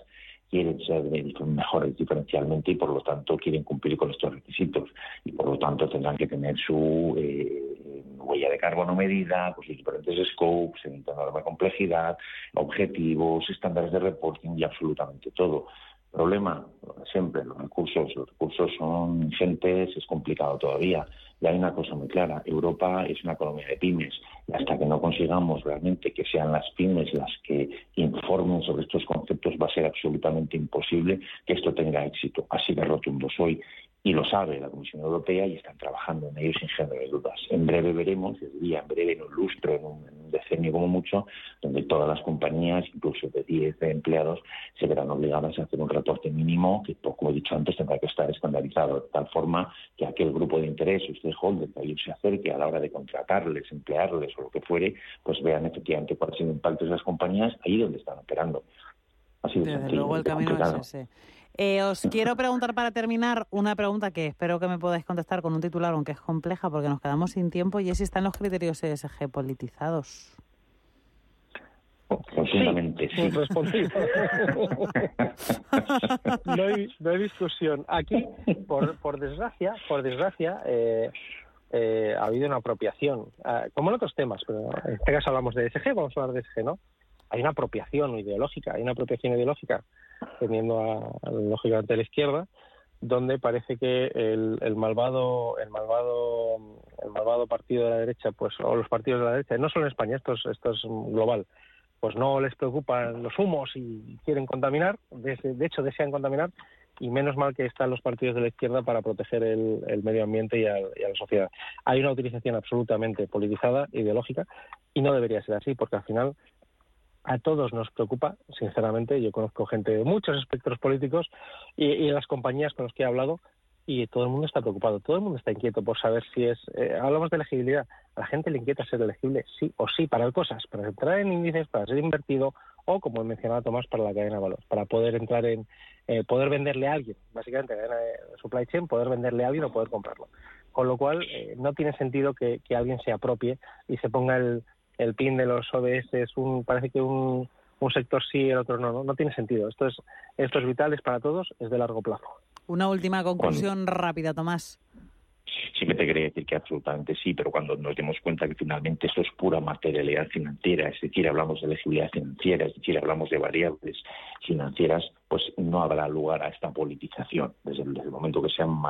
quieren ser mejores diferencialmente y por lo tanto quieren cumplir con estos requisitos y por lo tanto tendrán que tener su eh, huella de carbono medida, pues diferentes scopes, en enorme complejidad, objetivos, estándares de reporting y absolutamente todo. Problema, siempre, los recursos, los recursos son ingentes, es complicado todavía. Y hay una cosa muy clara, Europa es una economía de pymes y hasta que no consigamos realmente que sean las pymes las que informen sobre estos conceptos va a ser absolutamente imposible que esto tenga éxito. Así de rotundo soy y lo sabe la Comisión Europea y están trabajando en ello sin género de dudas. En breve veremos, yo diría en breve, en un lustro, en un, decenio como mucho, donde todas las compañías, incluso de 10 empleados, se verán obligadas a hacer un reporte mínimo que, pues, como he dicho antes, tendrá que estar estandarizado de tal forma que aquel grupo de interés, stakeholder, que ellos se acerque a la hora de contratarles, emplearles o lo que fuere, pues vean efectivamente cuál es el impacto de esas compañías ahí donde están operando. Así de Desde luego el camino es ese. Eh, os quiero preguntar para terminar una pregunta que espero que me podáis contestar con un titular, aunque es compleja porque nos quedamos sin tiempo, y es si están los criterios ESG politizados. Absolutamente sí. no, hay, no, hay, discusión. Aquí, por, por desgracia, por desgracia, eh, eh, ha habido una apropiación, ah, como en otros temas, pero en este caso hablamos de ESG, vamos a hablar de ESG, ¿no? Hay una apropiación ideológica, hay una apropiación ideológica teniendo a, lógicamente a la izquierda, donde parece que el, malvado el malvado el malvado partido de la derecha pues o los partidos de la derecha no solo en España esto es, esto es global pues no les preocupan los humos y quieren contaminar de, hecho desean contaminar y menos mal que están los partidos de la izquierda para proteger el, el medio ambiente y a, y a, la sociedad. Hay una utilización absolutamente politizada, ideológica, y no debería ser así, porque al final a todos nos preocupa, sinceramente. Yo conozco gente de muchos espectros políticos y, las compañías con las que he hablado y todo el mundo está preocupado, todo el mundo está inquieto por saber si es. Eh, hablamos de elegibilidad, a la gente le inquieta ser elegible, sí o sí, para cosas, para entrar en índices, para ser invertido o, como he mencionado Tomás, para la cadena de valor, para poder entrar en. Eh, poder venderle a alguien, básicamente, cadena de supply chain, poder venderle a alguien o poder comprarlo. Con lo cual, eh, no tiene sentido que, que alguien se apropie y se ponga el, el PIN de los ODS es un, parece que un, un sector sí el otro no, no, no tiene sentido. Esto es, esto es vital, es para todos, es de largo plazo. Una última conclusión rápida, Tomás. Siempre te quería decir que absolutamente sí, pero cuando nos demos cuenta que finalmente esto es pura materialidad financiera, es decir, hablamos de elegibilidad financiera, es decir, hablamos de variables financieras, pues no habrá lugar a esta politización. Desde el, momento que sean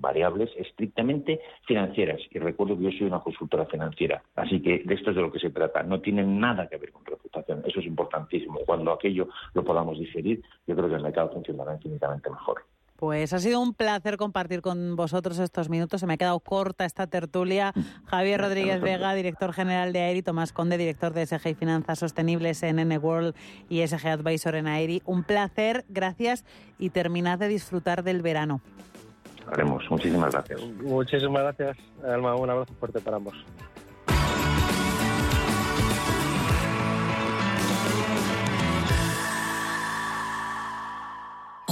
variables estrictamente financieras. Y recuerdo que yo soy una consultora financiera, así que de esto es de lo que se trata. No tiene nada que ver con reputación. Eso es importantísimo. Cuando aquello lo podamos diferir, yo creo que el mercado funcionará infinitamente mejor. Pues ha sido un placer compartir con vosotros estos minutos. Se me ha quedado corta esta tertulia. Javier Rodríguez Vega, director general de AERI, Tomás Conde, director de SG y Finanzas Sostenibles en N World y SG Advisor en AERI. Un placer, gracias y terminad de disfrutar del verano. Haremos. Muchísimas gracias. Muchísimas gracias, Alma. Un abrazo fuerte para ambos.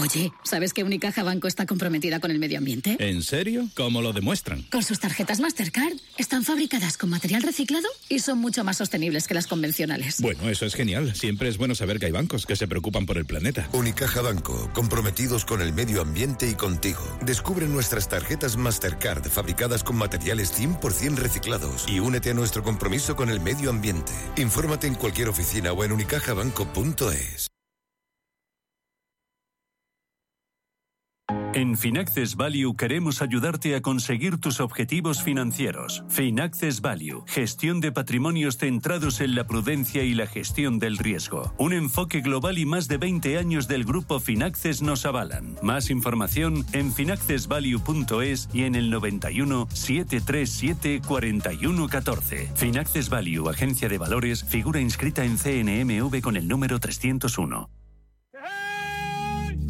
Oye, ¿sabes que Unicaja Banco está comprometida con el medio ambiente? ¿En serio? ¿Cómo lo demuestran? Con sus tarjetas Mastercard. Están fabricadas con material reciclado y son mucho más sostenibles que las convencionales. Bueno, eso es genial. Siempre es bueno saber que hay bancos que se preocupan por el planeta. Unicaja Banco, comprometidos con el medio ambiente y contigo. Descubre nuestras tarjetas Mastercard fabricadas con materiales 100% reciclados y únete a nuestro compromiso con el medio ambiente. Infórmate en cualquier oficina o en unicajabanco.es. En Finaccess Value queremos ayudarte a conseguir tus objetivos financieros. Finaccess Value, gestión de patrimonios centrados en la prudencia y la gestión del riesgo. Un enfoque global y más de 20 años del grupo Finaccess nos avalan. Más información en finaccessvalue.es y en el 91 737 4114. Finaccess Value, agencia de valores, figura inscrita en CNMV con el número 301.